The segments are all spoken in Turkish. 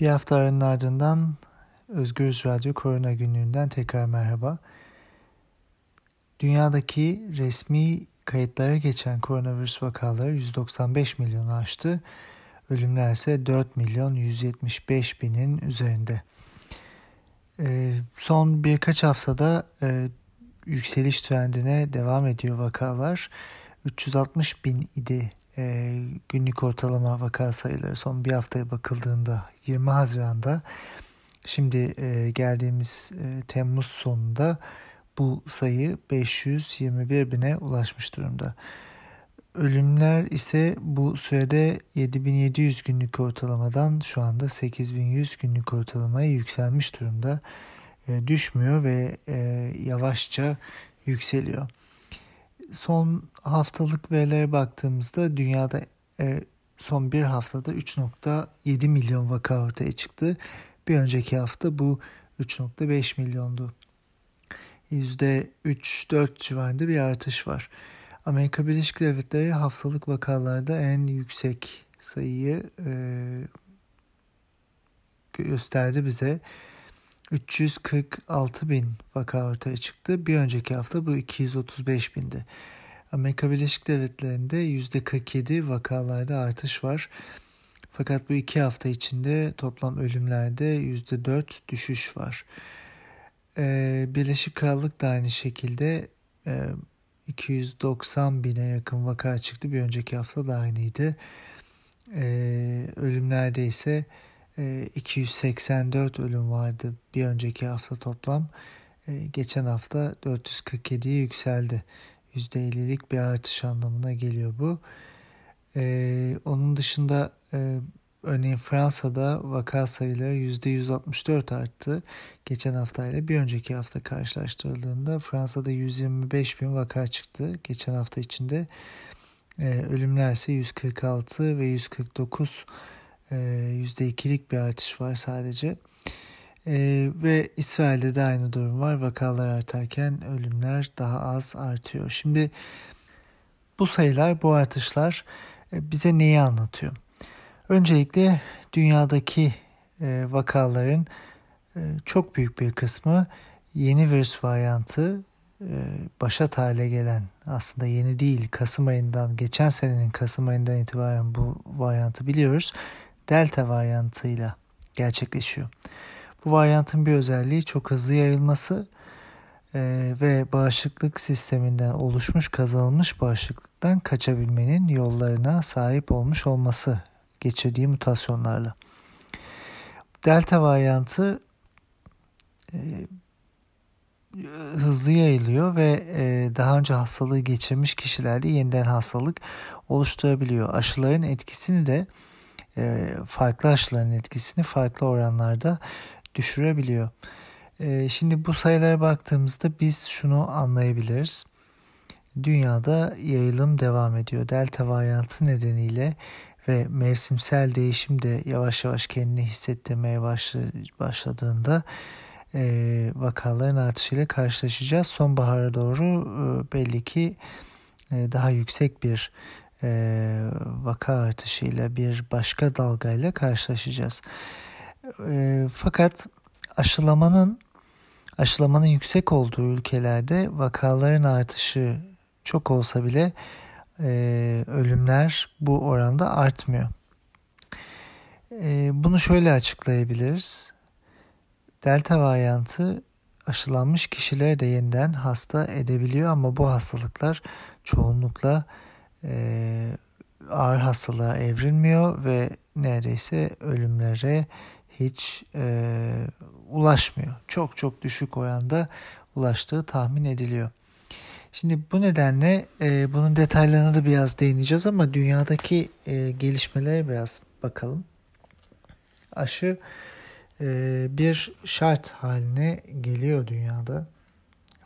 Bir hafta aranın ardından Özgürüz Radyo Korona Günlüğü'nden tekrar merhaba. Dünyadaki resmi kayıtlara geçen koronavirüs vakaları 195 milyonu aştı. Ölümler ise 4 milyon 175 binin üzerinde. Ee, son birkaç haftada e, yükseliş trendine devam ediyor vakalar. 360 bin idi e, günlük ortalama vaka sayıları son bir haftaya bakıldığında 20 Haziran'da şimdi e, geldiğimiz e, Temmuz sonunda bu sayı 521 bine ulaşmış durumda. Ölümler ise bu sürede 7700 günlük ortalamadan şu anda 8100 günlük ortalamaya yükselmiş durumda. E, düşmüyor ve e, yavaşça yükseliyor son haftalık verilere baktığımızda dünyada e, son bir haftada 3.7 milyon vaka ortaya çıktı. Bir önceki hafta bu 3.5 milyondu. %3-4 civarında bir artış var. Amerika Birleşik Devletleri haftalık vakalarda en yüksek sayıyı e, gösterdi bize. 346 bin vaka ortaya çıktı. Bir önceki hafta bu 235 bindi. Amerika Birleşik Devletleri'nde %47 vakalarda artış var. Fakat bu iki hafta içinde toplam ölümlerde %4 düşüş var. Ee, Birleşik Krallık da aynı şekilde e, 290 bine yakın vaka çıktı. Bir önceki hafta da aynıydı. Ee, ölümlerde ise 284 ölüm vardı bir önceki hafta toplam. E, geçen hafta 447'ye yükseldi. %50'lik bir artış anlamına geliyor bu. E, onun dışında e, örneğin Fransa'da vaka sayıları %164 arttı. Geçen haftayla bir önceki hafta karşılaştırıldığında Fransa'da 125 bin vaka çıktı. Geçen hafta içinde ölümler ise 146 ve 149 %2'lik ee, bir artış var sadece. Ee, ve İsrail'de de aynı durum var. Vakalar artarken ölümler daha az artıyor. Şimdi bu sayılar, bu artışlar e, bize neyi anlatıyor? Öncelikle dünyadaki e, vakaların e, çok büyük bir kısmı yeni virüs varyantı başat hale gelen aslında yeni değil Kasım ayından geçen senenin Kasım ayından itibaren bu varyantı biliyoruz delta varyantıyla gerçekleşiyor. Bu varyantın bir özelliği çok hızlı yayılması e, ve bağışıklık sisteminden oluşmuş kazanılmış bağışıklıktan kaçabilmenin yollarına sahip olmuş olması geçirdiği mutasyonlarla. Delta varyantı e, hızlı yayılıyor ve e, daha önce hastalığı geçirmiş kişilerde yeniden hastalık oluşturabiliyor. Aşıların etkisini de farklı aşıların etkisini farklı oranlarda düşürebiliyor. E, şimdi bu sayılara baktığımızda biz şunu anlayabiliriz. Dünyada yayılım devam ediyor. Delta varyantı nedeniyle ve mevsimsel değişim de yavaş yavaş kendini hissettirmeye başladığında e, vakaların artışıyla karşılaşacağız. Sonbahara doğru e, belli ki e, daha yüksek bir e, vaka artışıyla bir başka dalgayla karşılaşacağız. E, fakat aşılamanın aşılamanın yüksek olduğu ülkelerde vakaların artışı çok olsa bile e, ölümler bu oranda artmıyor. E, bunu şöyle açıklayabiliriz. Delta varyantı aşılanmış kişileri de yeniden hasta edebiliyor ama bu hastalıklar çoğunlukla e, ağır hastalığa evrilmiyor ve neredeyse ölümlere hiç e, ulaşmıyor. Çok çok düşük oranda ulaştığı tahmin ediliyor. Şimdi bu nedenle e, bunun detaylarına da biraz değineceğiz ama dünyadaki e, gelişmelere biraz bakalım. Aşı e, bir şart haline geliyor dünyada.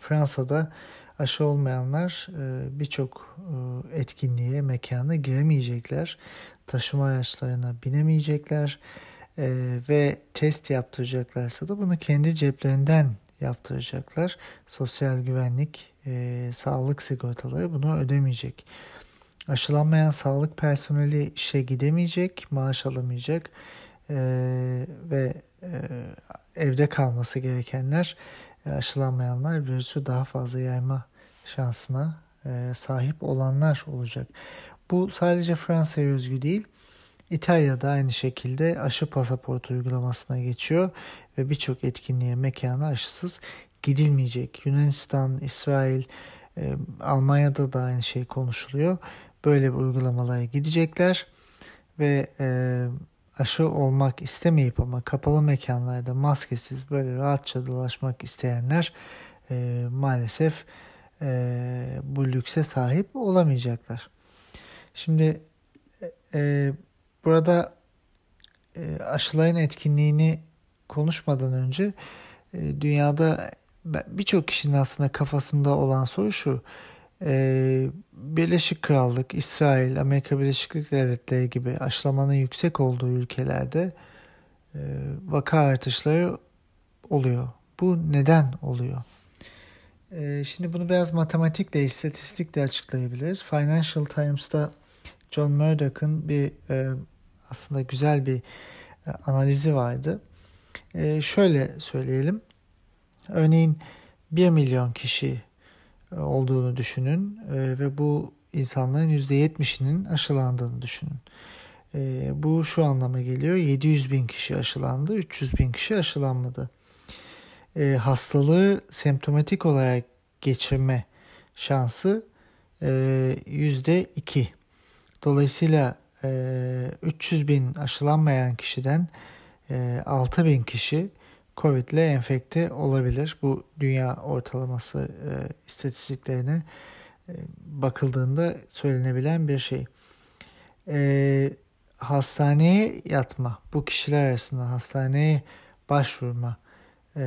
Fransa'da aşı olmayanlar e, birçok e, etkinliğe, mekana giremeyecekler. Taşıma araçlarına binemeyecekler e, ve test yaptıracaklarsa da bunu kendi ceplerinden yaptıracaklar. Sosyal güvenlik, sağlık sigortaları bunu ödemeyecek. Aşılanmayan sağlık personeli işe gidemeyecek, maaş alamayacak ve evde kalması gerekenler aşılanmayanlar virüsü daha fazla yayma şansına e, sahip olanlar olacak. Bu sadece Fransa'ya özgü değil. İtalya'da aynı şekilde aşı pasaportu uygulamasına geçiyor ve birçok etkinliğe mekana aşısız gidilmeyecek. Yunanistan, İsrail, e, Almanya'da da aynı şey konuşuluyor. Böyle bir uygulamalara gidecekler ve e, aşı olmak istemeyip ama kapalı mekanlarda maskesiz böyle rahatça dolaşmak isteyenler e, maalesef e, bu lükse sahip olamayacaklar. Şimdi e, burada e, aşıların etkinliğini konuşmadan önce e, dünyada birçok kişinin aslında kafasında olan soru şu. E, Birleşik Krallık, İsrail, Amerika Birleşik Devletleri gibi aşılamanın yüksek olduğu ülkelerde e, vaka artışları oluyor. Bu neden oluyor? E, şimdi bunu biraz matematikle, istatistikle açıklayabiliriz. Financial Times'ta John Murdoch'ın bir e, aslında güzel bir e, analizi vardı. E, şöyle söyleyelim. Örneğin 1 milyon kişi olduğunu düşünün e, ve bu insanların %70'inin aşılandığını düşünün. E, bu şu anlama geliyor. 700 bin kişi aşılandı, 300 bin kişi aşılanmadı. E, hastalığı semptomatik olarak geçirme şansı e, %2. Dolayısıyla e, 300 bin aşılanmayan kişiden e, 6 bin kişi Covid ile enfekte olabilir. Bu dünya ortalaması e, istatistiklerine e, bakıldığında söylenebilen bir şey. E, hastaneye yatma, bu kişiler arasında hastaneye başvurma e,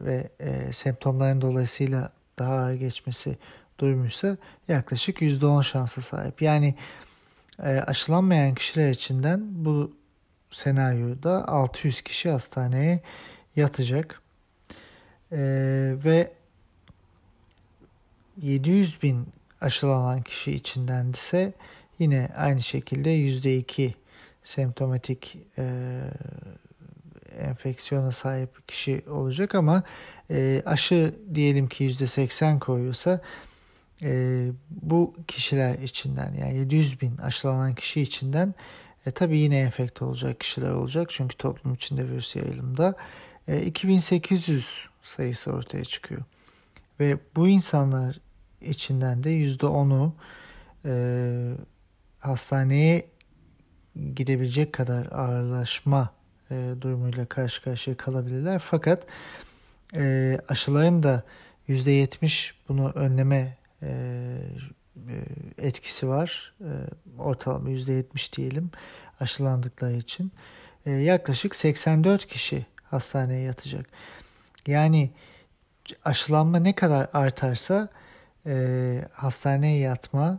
ve e, semptomların dolayısıyla daha ağır geçmesi duymuşsa yaklaşık %10 şansa sahip. Yani e, aşılanmayan kişiler içinden bu senaryoda 600 kişi hastaneye yatacak. E, ve 700 bin aşılanan kişi içinden ise yine aynı şekilde %2 semptomatik e, enfeksiyona sahip kişi olacak ama e, aşı diyelim ki %80 koyuyorsa e, bu kişiler içinden yani 700 bin aşılanan kişi içinden e, tabii yine enfekte olacak kişiler olacak çünkü toplum içinde virüs yayılımda 2800 sayısı ortaya çıkıyor. Ve bu insanlar içinden de %10'u e, hastaneye gidebilecek kadar ağırlaşma e, durumuyla karşı karşıya kalabilirler. Fakat e, aşıların da %70 bunu önleme e, e, etkisi var. E, ortalama %70 diyelim aşılandıkları için. E, yaklaşık 84 kişi hastaneye yatacak. Yani aşılanma ne kadar artarsa e, hastaneye yatma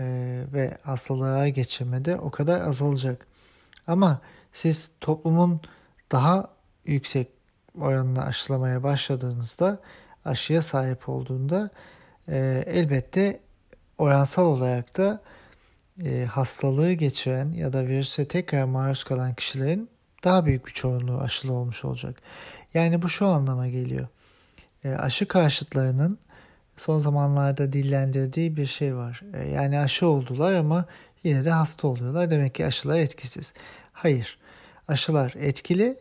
e, ve hastalığa geçirme de o kadar azalacak. Ama siz toplumun daha yüksek oranını aşılamaya başladığınızda aşıya sahip olduğunda e, elbette oransal olarak da e, hastalığı geçiren ya da virüse tekrar maruz kalan kişilerin daha büyük bir çoğunluğu aşılı olmuş olacak. Yani bu şu anlama geliyor. E, aşı karşıtlarının son zamanlarda dillendirdiği bir şey var. E, yani aşı oldular ama yine de hasta oluyorlar. Demek ki aşılar etkisiz. Hayır. Aşılar etkili.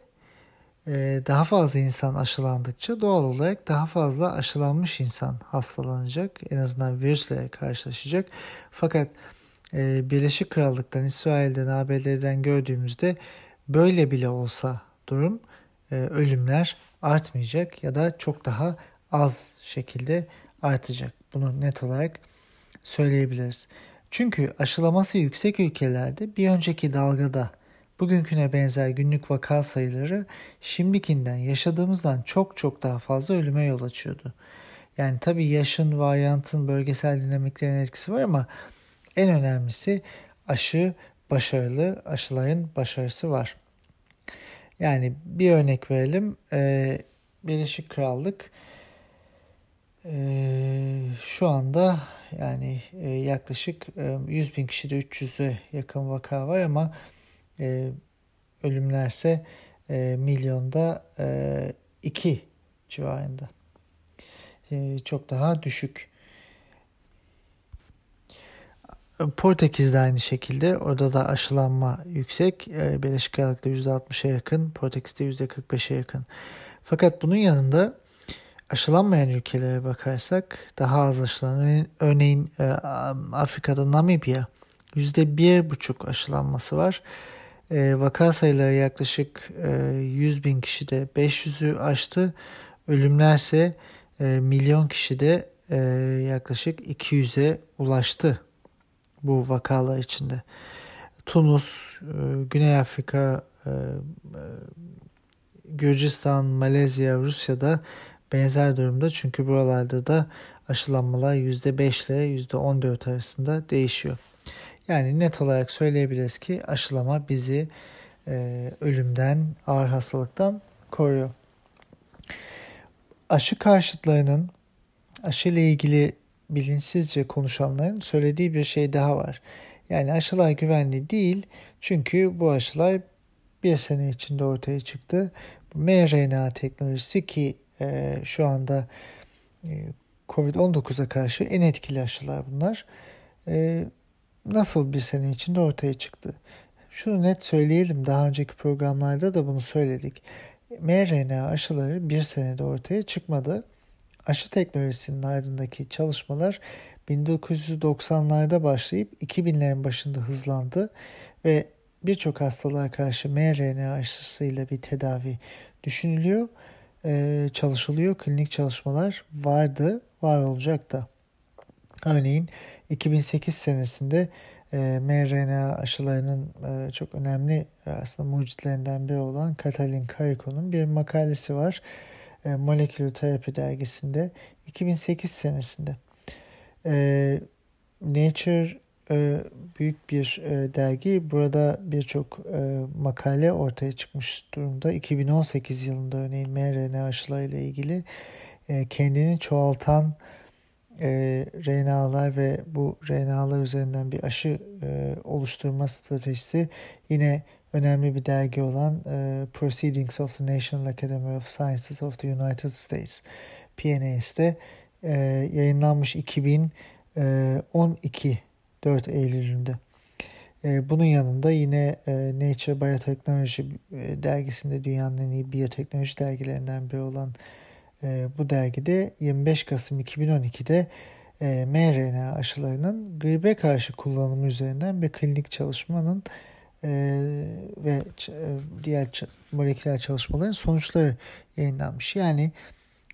E, daha fazla insan aşılandıkça doğal olarak daha fazla aşılanmış insan hastalanacak. En azından virüsle karşılaşacak. Fakat e, Birleşik Krallık'tan, İsrail'den, ABD'den gördüğümüzde böyle bile olsa durum ölümler artmayacak ya da çok daha az şekilde artacak. Bunu net olarak söyleyebiliriz. Çünkü aşılaması yüksek ülkelerde bir önceki dalgada bugünküne benzer günlük vaka sayıları şimdikinden yaşadığımızdan çok çok daha fazla ölüme yol açıyordu. Yani tabii yaşın, varyantın, bölgesel dinamiklerin etkisi var ama en önemlisi aşı başarılı, aşıların başarısı var. Yani bir örnek verelim. Ee, Birleşik Krallık ee, şu anda yani e, yaklaşık e, 100 bin kişide 300'e yakın vaka var ama e, ölümlerse e, milyonda e, 2 civarında. E, çok daha düşük. Portekiz'de aynı şekilde orada da aşılanma yüksek. E, Birleşik Krallık'ta %60'a yakın, Portekiz'de %45'e yakın. Fakat bunun yanında aşılanmayan ülkelere bakarsak daha az aşılanan örneğin e, Afrika'da Namibya %1,5 aşılanması var. E, vaka sayıları yaklaşık e, 100 bin kişide 500'ü aştı. Ölümlerse e, milyon kişide e, yaklaşık 200'e ulaştı bu vakalar içinde. Tunus, e, Güney Afrika, e, e, Gürcistan, Malezya, Rusya'da benzer durumda. Çünkü buralarda da aşılanmalar %5 ile %14 arasında değişiyor. Yani net olarak söyleyebiliriz ki aşılama bizi ölümden, ağır hastalıktan koruyor. Aşı karşıtlarının aşı ile ilgili bilinçsizce konuşanların söylediği bir şey daha var. Yani aşılar güvenli değil çünkü bu aşılar bir sene içinde ortaya çıktı. Bu mRNA teknolojisi ki e, şu anda e, COVID-19'a karşı en etkili aşılar bunlar. E, nasıl bir sene içinde ortaya çıktı? Şunu net söyleyelim daha önceki programlarda da bunu söyledik. mRNA aşıları bir senede ortaya çıkmadı. Aşı teknolojisinin ardındaki çalışmalar 1990'larda başlayıp 2000'lerin başında hızlandı ve birçok hastalığa karşı mRNA aşısıyla bir tedavi düşünülüyor, ee, çalışılıyor. Klinik çalışmalar vardı, var olacak da. Örneğin 2008 senesinde e, mRNA aşılarının e, çok önemli e, aslında mucitlerinden biri olan Katalin Kariko'nun bir makalesi var. E, Molecular Therapy dergisinde 2008 senesinde. E, Nature e, büyük bir dergi. Burada birçok makale ortaya çıkmış durumda. 2018 yılında örneğin mRNA aşılarıyla ilgili kendini çoğaltan RNA'lar ve bu RNA'lar üzerinden bir aşı oluşturma stratejisi yine önemli bir dergi olan e, Proceedings of the National Academy of Sciences of the United States PNAS'te e, yayınlanmış 2012 4 Eylül'ünde. E, bunun yanında yine e, Nature Biotechnology e, dergisinde dünyanın en iyi biyoteknoloji dergilerinden biri olan e, bu dergide 25 Kasım 2012'de e, mRNA aşılarının gribe karşı kullanımı üzerinden bir klinik çalışmanın ve e, diğer moleküler çalışmaların sonuçları yayınlanmış. Yani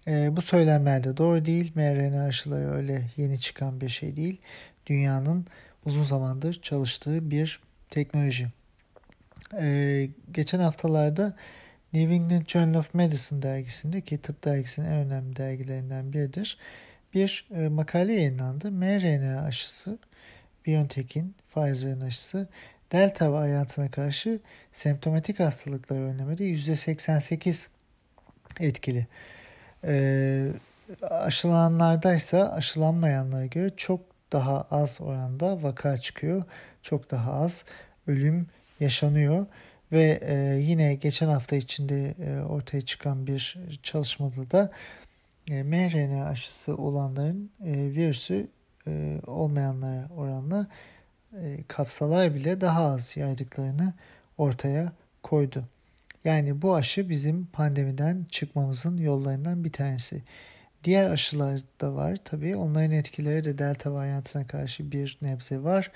e, bu söylemler de doğru değil. mRNA aşıları öyle yeni çıkan bir şey değil. Dünyanın uzun zamandır çalıştığı bir teknoloji. E, geçen haftalarda New England Journal of Medicine dergisinde ki tıp dergisinin en önemli dergilerinden biridir. Bir e, makale yayınlandı. mRNA aşısı, BioNTech'in, Pfizer'ın aşısı delta varyantına karşı semptomatik hastalıkları önlemede %88 etkili. E, aşılananlardaysa aşılanmayanlara göre çok daha az oranda vaka çıkıyor. Çok daha az ölüm yaşanıyor. Ve e, yine geçen hafta içinde e, ortaya çıkan bir çalışmada da e, mRNA aşısı olanların e, virüsü e, olmayanlara oranla e, kapsalar bile daha az yaydıklarını ortaya koydu. Yani bu aşı bizim pandemiden çıkmamızın yollarından bir tanesi. Diğer aşılar da var tabii. Onların etkileri de delta varyantına karşı bir nebze var.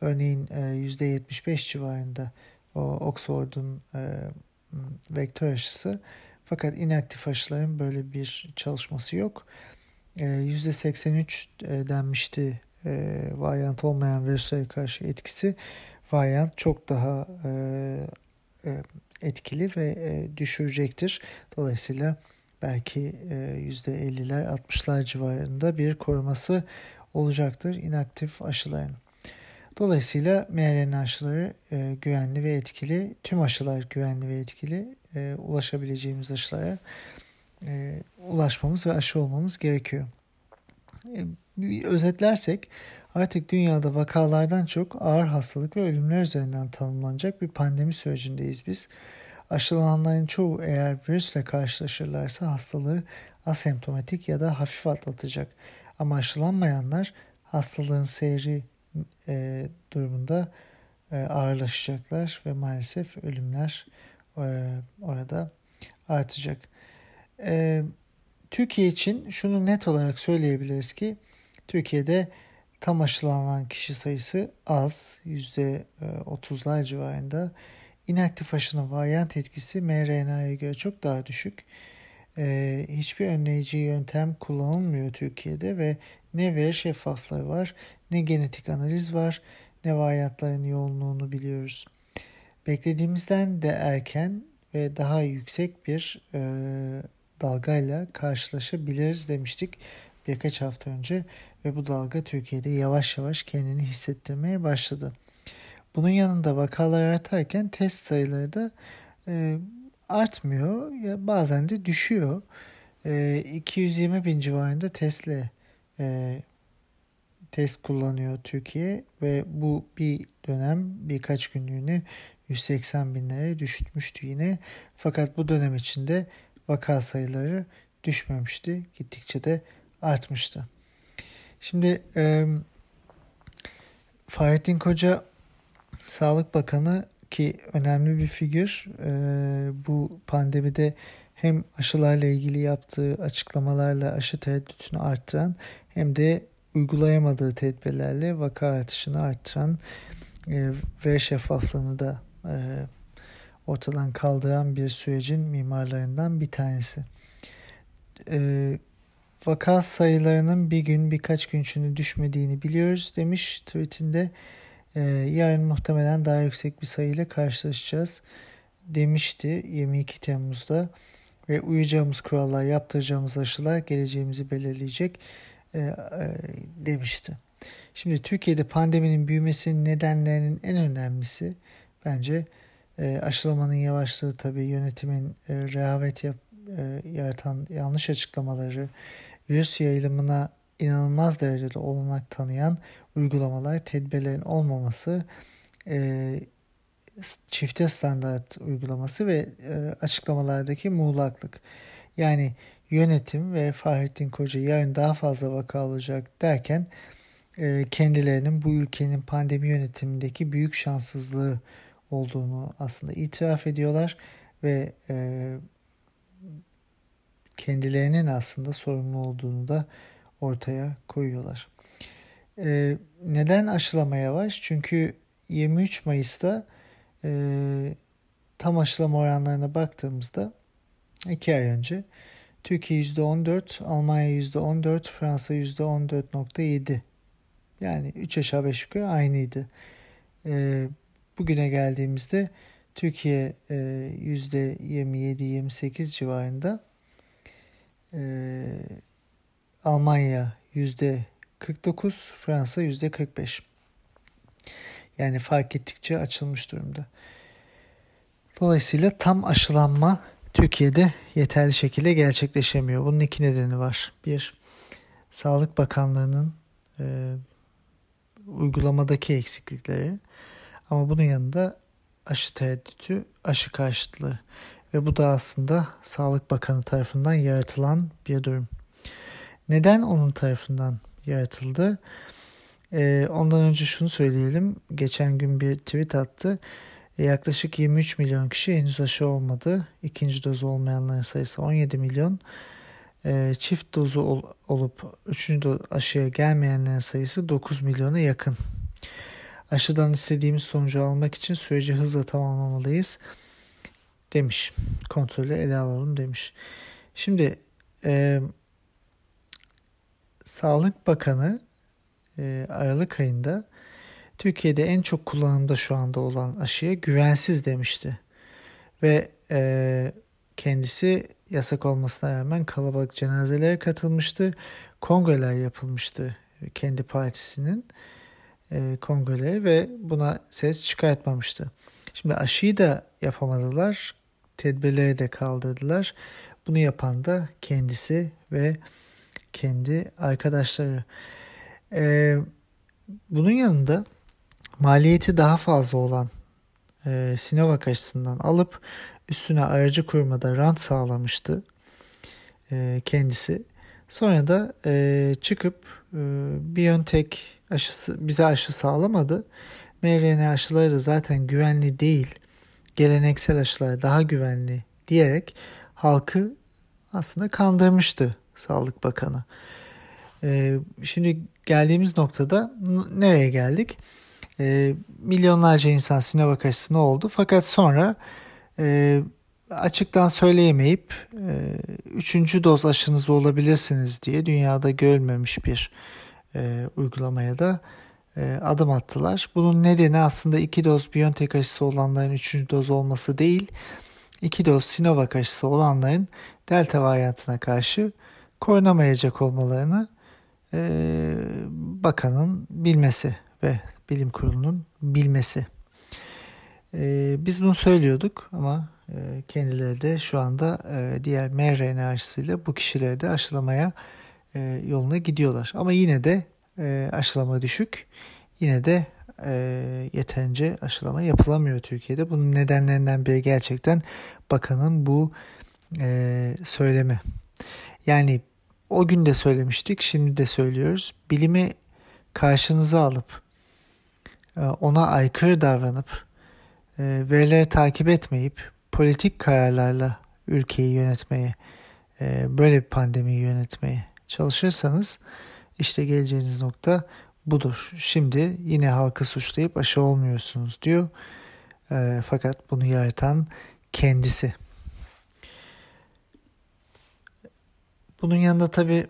Örneğin %75 e, civarında o Oxford'un e, vektör aşısı. Fakat inaktif aşıların böyle bir çalışması yok. %83 denmişti e, varyant olmayan virüslere karşı etkisi varyant çok daha e, e, etkili ve e, düşürecektir. Dolayısıyla belki e, %50'ler 60'lar civarında bir koruması olacaktır inaktif aşıların. Dolayısıyla mRNA aşıları e, güvenli ve etkili. Tüm aşılar güvenli ve etkili. E, ulaşabileceğimiz aşılara e, ulaşmamız ve aşı olmamız gerekiyor. E, özetlersek artık dünyada vakalardan çok ağır hastalık ve ölümler üzerinden tanımlanacak bir pandemi sürecindeyiz biz. Aşılananların çoğu eğer virüsle karşılaşırlarsa hastalığı asemptomatik ya da hafif atlatacak. Ama aşılanmayanlar hastalığın seyri e, durumunda e, ağırlaşacaklar ve maalesef ölümler e, orada artacak. E, Türkiye için şunu net olarak söyleyebiliriz ki Türkiye'de tam aşılanan kişi sayısı az, %30'lar civarında. İnaktif aşının varyant etkisi mRNA'ya göre çok daha düşük. Ee, hiçbir önleyici yöntem kullanılmıyor Türkiye'de ve ne veri şeffaflığı var, ne genetik analiz var, ne varyantların yoğunluğunu biliyoruz. Beklediğimizden de erken ve daha yüksek bir e, dalgayla karşılaşabiliriz demiştik birkaç hafta önce ve bu dalga Türkiye'de yavaş yavaş kendini hissettirmeye başladı. Bunun yanında vakalar artarken test sayıları da e, artmıyor ya bazen de düşüyor. E, 220 bin civarında testle e, test kullanıyor Türkiye ve bu bir dönem birkaç günlüğüne 180 binlere düşmüştü yine. Fakat bu dönem içinde vaka sayıları düşmemişti. Gittikçe de artmıştı. Şimdi e, Fahrettin Koca Sağlık Bakanı ki önemli bir figür e, bu pandemide hem aşılarla ilgili yaptığı açıklamalarla aşı tereddütünü arttıran hem de uygulayamadığı tedbirlerle vaka artışını arttıran e, ve şeffaflığını da e, ortadan kaldıran bir sürecin mimarlarından bir tanesi. E, vaka sayılarının bir gün birkaç gün içinde düşmediğini biliyoruz demiş tweetinde. E, yarın muhtemelen daha yüksek bir sayıyla karşılaşacağız demişti 22 Temmuz'da ve uyacağımız kurallar, yaptıracağımız aşılar geleceğimizi belirleyecek e, e, demişti. Şimdi Türkiye'de pandeminin büyümesinin nedenlerinin en önemlisi bence e, aşılamanın yavaşlığı tabii yönetimin e, rehavet yap, e, yaratan yanlış açıklamaları, virüs yayılımına inanılmaz derecede olanak tanıyan uygulamalar, tedbirlerin olmaması, e, çifte standart uygulaması ve e, açıklamalardaki muğlaklık. Yani yönetim ve Fahrettin Koca yarın daha fazla vaka olacak derken e, kendilerinin bu ülkenin pandemi yönetimindeki büyük şanssızlığı olduğunu aslında itiraf ediyorlar ve e, kendilerinin aslında sorumlu olduğunu da ortaya koyuyorlar. E, neden aşılama yavaş? Çünkü 23 Mayıs'ta e, tam aşılama oranlarına baktığımızda 2 ay önce Türkiye %14, Almanya %14, Fransa %14.7 yani 3 aşağı 5 yukarı aynıydı. E, bugüne geldiğimizde Türkiye e, %27-28 civarında e, Almanya %49 Fransa %45 yani fark ettikçe açılmış durumda. Dolayısıyla tam aşılanma Türkiye'de yeterli şekilde gerçekleşemiyor. Bunun iki nedeni var. Bir, Sağlık Bakanlığı'nın e, uygulamadaki eksiklikleri ama bunun yanında aşı tereddütü, aşı karşıtlığı ve bu da aslında Sağlık Bakanı tarafından yaratılan bir durum. Neden onun tarafından yaratıldı? Ee, ondan önce şunu söyleyelim. Geçen gün bir tweet attı. Ee, yaklaşık 23 milyon kişi henüz aşı olmadı. İkinci doz olmayanların sayısı 17 milyon. Ee, çift dozu ol, olup üçüncü doz aşıya gelmeyenlerin sayısı 9 milyona yakın. Aşıdan istediğimiz sonucu almak için süreci hızla tamamlamalıyız demiş. Kontrolü ele alalım demiş. Şimdi e, Sağlık Bakanı e, Aralık ayında Türkiye'de en çok kullanımda şu anda olan aşıya güvensiz demişti. Ve e, kendisi yasak olmasına rağmen kalabalık cenazelere katılmıştı. Kongreler yapılmıştı kendi partisinin e, kongreleri ve buna ses çıkartmamıştı. Şimdi aşıyı da yapamadılar. Tedbirleri de kaldırdılar. Bunu yapan da kendisi ve kendi arkadaşları. E, bunun yanında maliyeti daha fazla olan e, Sinovac aşısından alıp üstüne aracı kurmada rant sağlamıştı e, kendisi. Sonra da e, çıkıp e, BioNTech aşısı bize aşı sağlamadı. mRNA aşıları da zaten güvenli değil. Geleneksel aşılar daha güvenli diyerek halkı aslında kandırmıştı Sağlık Bakanı. E, şimdi geldiğimiz noktada nereye geldik? E, milyonlarca insan Sinovac aşısına oldu. Fakat sonra e, açıktan söyleyemeyip e, üçüncü doz aşınız olabilirsiniz diye dünyada görülmemiş bir e, uygulamaya da e, adım attılar. Bunun nedeni aslında iki doz Biontech aşısı olanların üçüncü doz olması değil, iki doz Sinovac aşısı olanların Delta varyantına karşı korunamayacak olmalarını e, bakanın bilmesi ve bilim kurulunun bilmesi. E, biz bunu söylüyorduk ama kendileri de şu anda e, diğer mRNA aşısıyla bu kişileri de aşılamaya e, yoluna gidiyorlar. Ama yine de e, aşılama düşük. Yine de yeterince aşılama yapılamıyor Türkiye'de. Bunun nedenlerinden biri gerçekten bakanın bu söylemi. Yani o gün de söylemiştik, şimdi de söylüyoruz. Bilimi karşınıza alıp ona aykırı davranıp verileri takip etmeyip politik kararlarla ülkeyi yönetmeye, e, böyle bir pandemiyi yönetmeye çalışırsanız işte geleceğiniz nokta budur. Şimdi yine halkı suçlayıp aşı olmuyorsunuz diyor. Fakat bunu yaratan kendisi. Bunun yanında tabii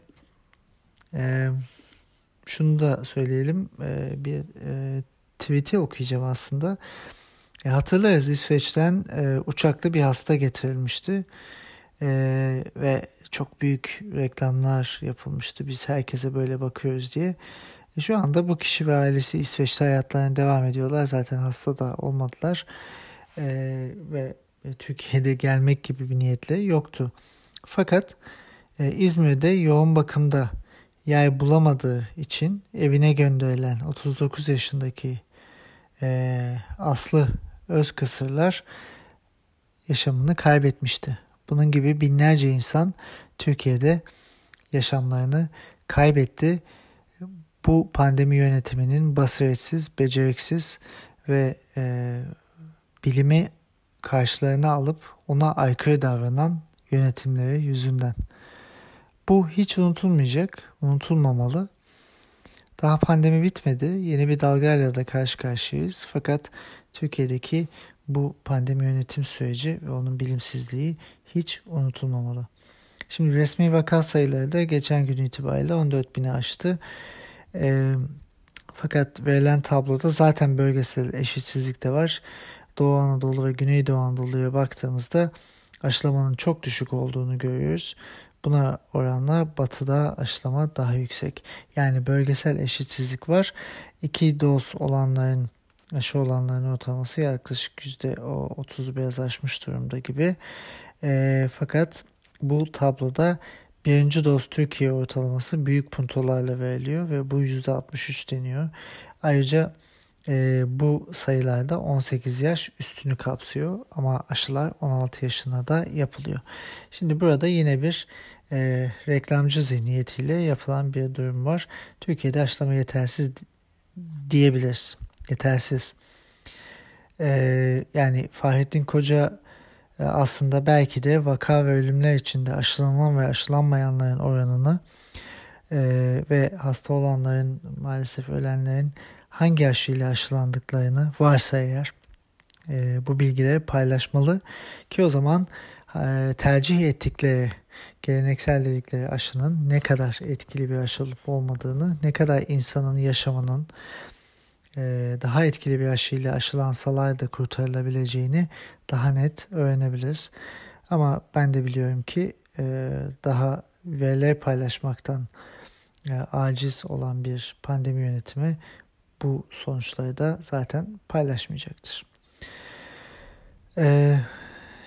e, şunu da söyleyelim. E, bir e, tweet'i okuyacağım aslında. E, hatırlarız İsveç'ten e, uçaklı bir hasta getirilmişti. E, ve çok büyük reklamlar yapılmıştı. Biz herkese böyle bakıyoruz diye. E, şu anda bu kişi ve ailesi İsveç'te hayatlarına devam ediyorlar. Zaten hasta da olmadılar. E, ve Türkiye'de gelmek gibi bir niyetle yoktu. Fakat e, İzmir'de yoğun bakımda yer bulamadığı için evine gönderilen 39 yaşındaki e, Aslı Özkısırlar yaşamını kaybetmişti. Bunun gibi binlerce insan Türkiye'de yaşamlarını kaybetti. Bu pandemi yönetiminin basiretsiz, beceriksiz ve e, bilimi karşılarına alıp ona aykırı davranan yönetimleri yüzünden. Bu hiç unutulmayacak, unutulmamalı. Daha pandemi bitmedi. Yeni bir dalgayla da karşı karşıyayız. Fakat Türkiye'deki bu pandemi yönetim süreci ve onun bilimsizliği hiç unutulmamalı. Şimdi resmi vaka sayıları da geçen gün itibariyle 14 bini aştı. E, fakat verilen tabloda zaten bölgesel eşitsizlik de var. Doğu Anadolu ve Güneydoğu Anadolu'ya baktığımızda aşılamanın çok düşük olduğunu görüyoruz. Buna oranla batıda aşılama daha yüksek. Yani bölgesel eşitsizlik var. İki doz olanların aşı olanların ortalaması yaklaşık %30'u biraz aşmış durumda gibi. E, fakat bu tabloda birinci doz Türkiye ortalaması büyük puntolarla veriliyor ve bu %63 deniyor. Ayrıca e, bu sayılarda 18 yaş üstünü kapsıyor ama aşılar 16 yaşına da yapılıyor. Şimdi burada yine bir e, reklamcı zihniyetiyle yapılan bir durum var. Türkiye'de aşılama yetersiz diyebiliriz. Yetersiz. E, yani Fahrettin Koca e, aslında belki de vaka ve ölümler içinde aşılanan ve aşılanmayanların oranını e, ve hasta olanların maalesef ölenlerin hangi aşıyla aşılandıklarını varsa eğer e, bu bilgileri paylaşmalı ki o zaman e, tercih ettikleri geleneksel dedikleri aşının ne kadar etkili bir aşı olup olmadığını, ne kadar insanın yaşamının daha etkili bir aşıyla aşılansalar da kurtarılabileceğini daha net öğrenebiliriz. Ama ben de biliyorum ki e, daha veriler paylaşmaktan e, aciz olan bir pandemi yönetimi bu sonuçları da zaten paylaşmayacaktır.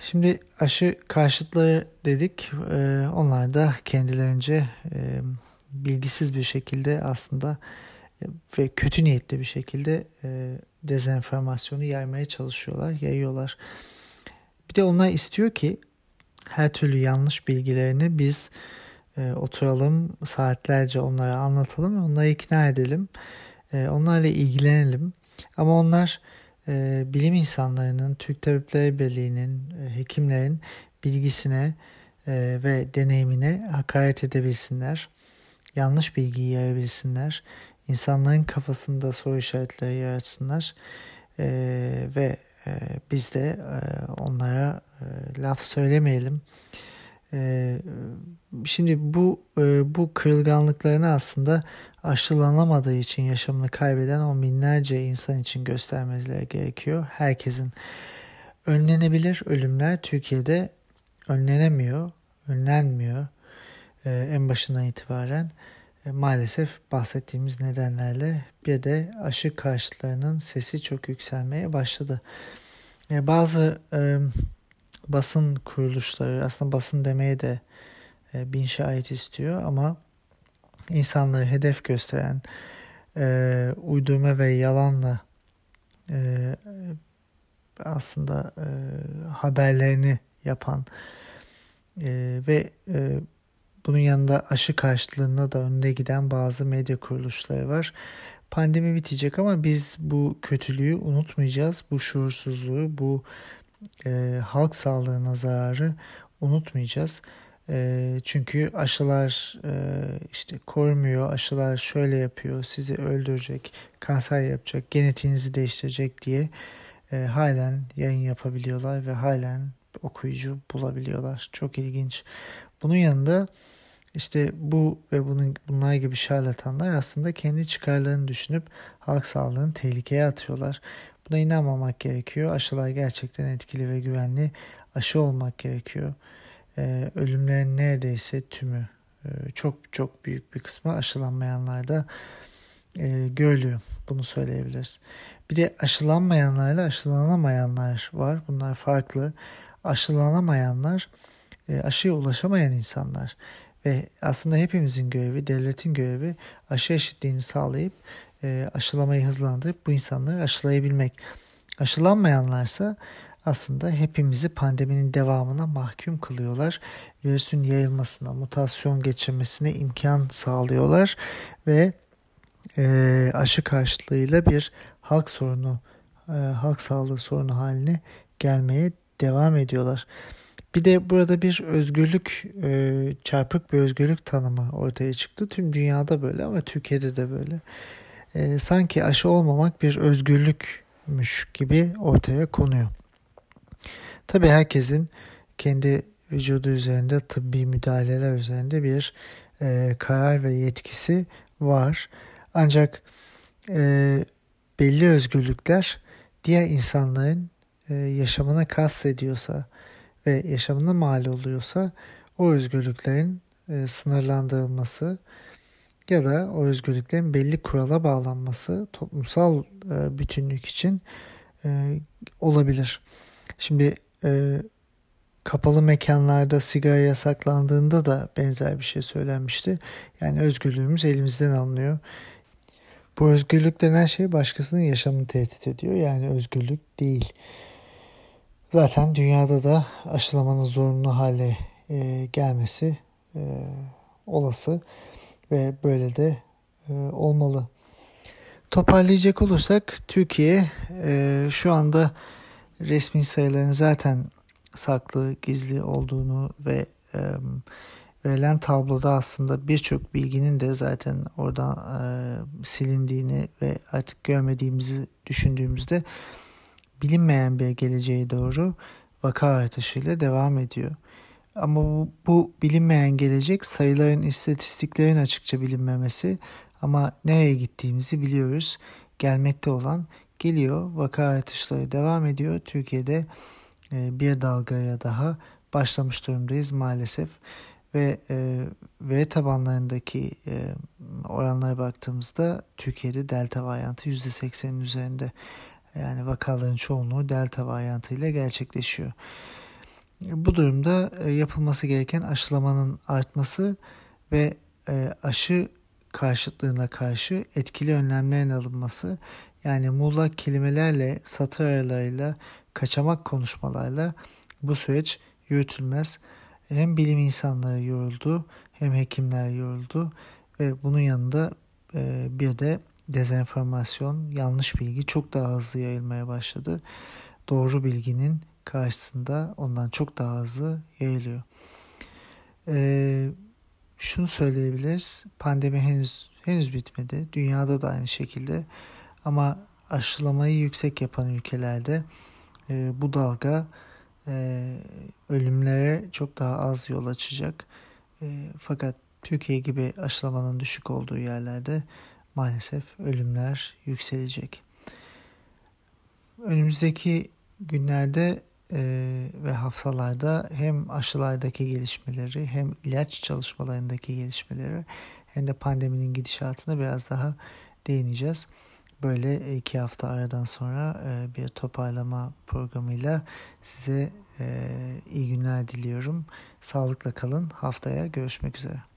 Şimdi aşı karşıtları dedik. Onlar da kendilerince e, bilgisiz bir şekilde aslında e, ve kötü niyetli bir şekilde e, dezenformasyonu yaymaya çalışıyorlar, yayıyorlar. Bir de onlar istiyor ki her türlü yanlış bilgilerini biz e, oturalım saatlerce onlara anlatalım ve onları ikna edelim. E, onlarla ilgilenelim. Ama onlar e, bilim insanlarının, Türk Tabipleri Birliği'nin, e, hekimlerin bilgisine e, ve deneyimine hakaret edebilsinler. Yanlış bilgiyi yayabilsinler. İnsanların kafasında soru işaretleri yaratsınlar. E, ve e, biz de e, onlara e, laf söylemeyelim. E, şimdi bu e, bu kırılganlıklarını aslında aşılanamadığı için yaşamını kaybeden on binlerce insan için göstermeleri gerekiyor. Herkesin önlenebilir ölümler Türkiye'de önlenemiyor, önlenmiyor ee, en başından itibaren. E, maalesef bahsettiğimiz nedenlerle bir de aşı karşıtlarının sesi çok yükselmeye başladı. E, bazı e, basın kuruluşları aslında basın demeye de e, bin şahit istiyor ama insanları hedef gösteren e, uydurma ve yalanla e, aslında e, haberlerini yapan e, ve e, bunun yanında aşı karşılığında da önde giden bazı medya kuruluşları var. Pandemi bitecek ama biz bu kötülüğü unutmayacağız. Bu şuursuzluğu, bu e, halk sağlığına zararı unutmayacağız. E, çünkü aşılar e, işte korumuyor, aşılar şöyle yapıyor, sizi öldürecek, kanser yapacak, genetiğinizi değiştirecek diye e, halen yayın yapabiliyorlar ve halen okuyucu bulabiliyorlar. Çok ilginç. Bunun yanında işte bu ve bunun bunlar gibi şarlatanlar aslında kendi çıkarlarını düşünüp halk sağlığını tehlikeye atıyorlar. Buna inanmamak gerekiyor. Aşılar gerçekten etkili ve güvenli. Aşı olmak gerekiyor. Ee, ölümlerin neredeyse tümü e, çok çok büyük bir kısmı aşılanmayanlarda e, görülüyor. Bunu söyleyebiliriz. Bir de aşılanmayanlarla aşılanamayanlar var. Bunlar farklı. Aşılanamayanlar e, aşıya ulaşamayan insanlar. Ve aslında hepimizin görevi, devletin görevi aşı eşitliğini sağlayıp e, aşılamayı hızlandırıp bu insanları aşılayabilmek. Aşılanmayanlarsa aslında hepimizi pandeminin devamına mahkum kılıyorlar. Virüsün yayılmasına, mutasyon geçirmesine imkan sağlıyorlar ve e, aşı karşılığıyla bir halk sorunu, e, halk sağlığı sorunu haline gelmeye devam ediyorlar. Bir de burada bir özgürlük, e, çarpık bir özgürlük tanımı ortaya çıktı. Tüm dünyada böyle ama Türkiye'de de böyle. E, sanki aşı olmamak bir özgürlükmüş gibi ortaya konuyor. Tabi herkesin kendi vücudu üzerinde tıbbi müdahaleler üzerinde bir e, karar ve yetkisi var. Ancak belli özgürlükler diğer insanların yaşamına kastediyorsa ve yaşamına mal oluyorsa o özgürlüklerin e, sınırlandırılması ya da o özgürlüklerin belli kurala bağlanması toplumsal e, bütünlük için e, olabilir. Şimdi e, kapalı mekanlarda sigara yasaklandığında da benzer bir şey söylenmişti. Yani özgürlüğümüz elimizden alınıyor. Bu özgürlük denen şey başkasının yaşamını tehdit ediyor. Yani özgürlük değil. Zaten dünyada da aşılamanın zorunlu hale e, gelmesi e, olası ve böyle de e, olmalı. Toparlayacak olursak Türkiye e, şu anda resmi sayıların zaten saklı, gizli olduğunu ve e, verilen tabloda aslında birçok bilginin de zaten oradan e, silindiğini ve artık görmediğimizi düşündüğümüzde bilinmeyen bir geleceğe doğru vaka artışıyla devam ediyor. Ama bu, bu bilinmeyen gelecek sayıların, istatistiklerin açıkça bilinmemesi ama nereye gittiğimizi biliyoruz. Gelmekte olan geliyor. Vaka artışları devam ediyor. Türkiye'de e, bir dalgaya daha başlamış durumdayız maalesef. Ve e, veri tabanlarındaki e, oranlara baktığımızda Türkiye'de delta varyantı %80'in üzerinde. Yani vakaların çoğunluğu delta varyantıyla gerçekleşiyor. Bu durumda e, yapılması gereken aşılamanın artması ve e, aşı karşıtlığına karşı etkili önlemlerin alınması yani muğlak kelimelerle satır aralarıyla kaçamak konuşmalarla bu süreç yürütülmez. Hem bilim insanları yoruldu hem hekimler yoruldu ve bunun yanında e, bir de dezenformasyon, yanlış bilgi çok daha hızlı yayılmaya başladı. Doğru bilginin karşısında ondan çok daha hızlı yayılıyor. Ee, şunu söyleyebiliriz. Pandemi henüz henüz bitmedi. Dünyada da aynı şekilde. Ama aşılamayı yüksek yapan ülkelerde e, bu dalga e, ölümlere çok daha az yol açacak. E, fakat Türkiye gibi aşılamanın düşük olduğu yerlerde maalesef ölümler yükselecek. Önümüzdeki günlerde e, ve haftalarda hem aşılardaki gelişmeleri hem ilaç çalışmalarındaki gelişmeleri hem de pandeminin gidişatına biraz daha değineceğiz. Böyle iki hafta aradan sonra e, bir toparlama programıyla size e, iyi günler diliyorum. Sağlıkla kalın. Haftaya görüşmek üzere.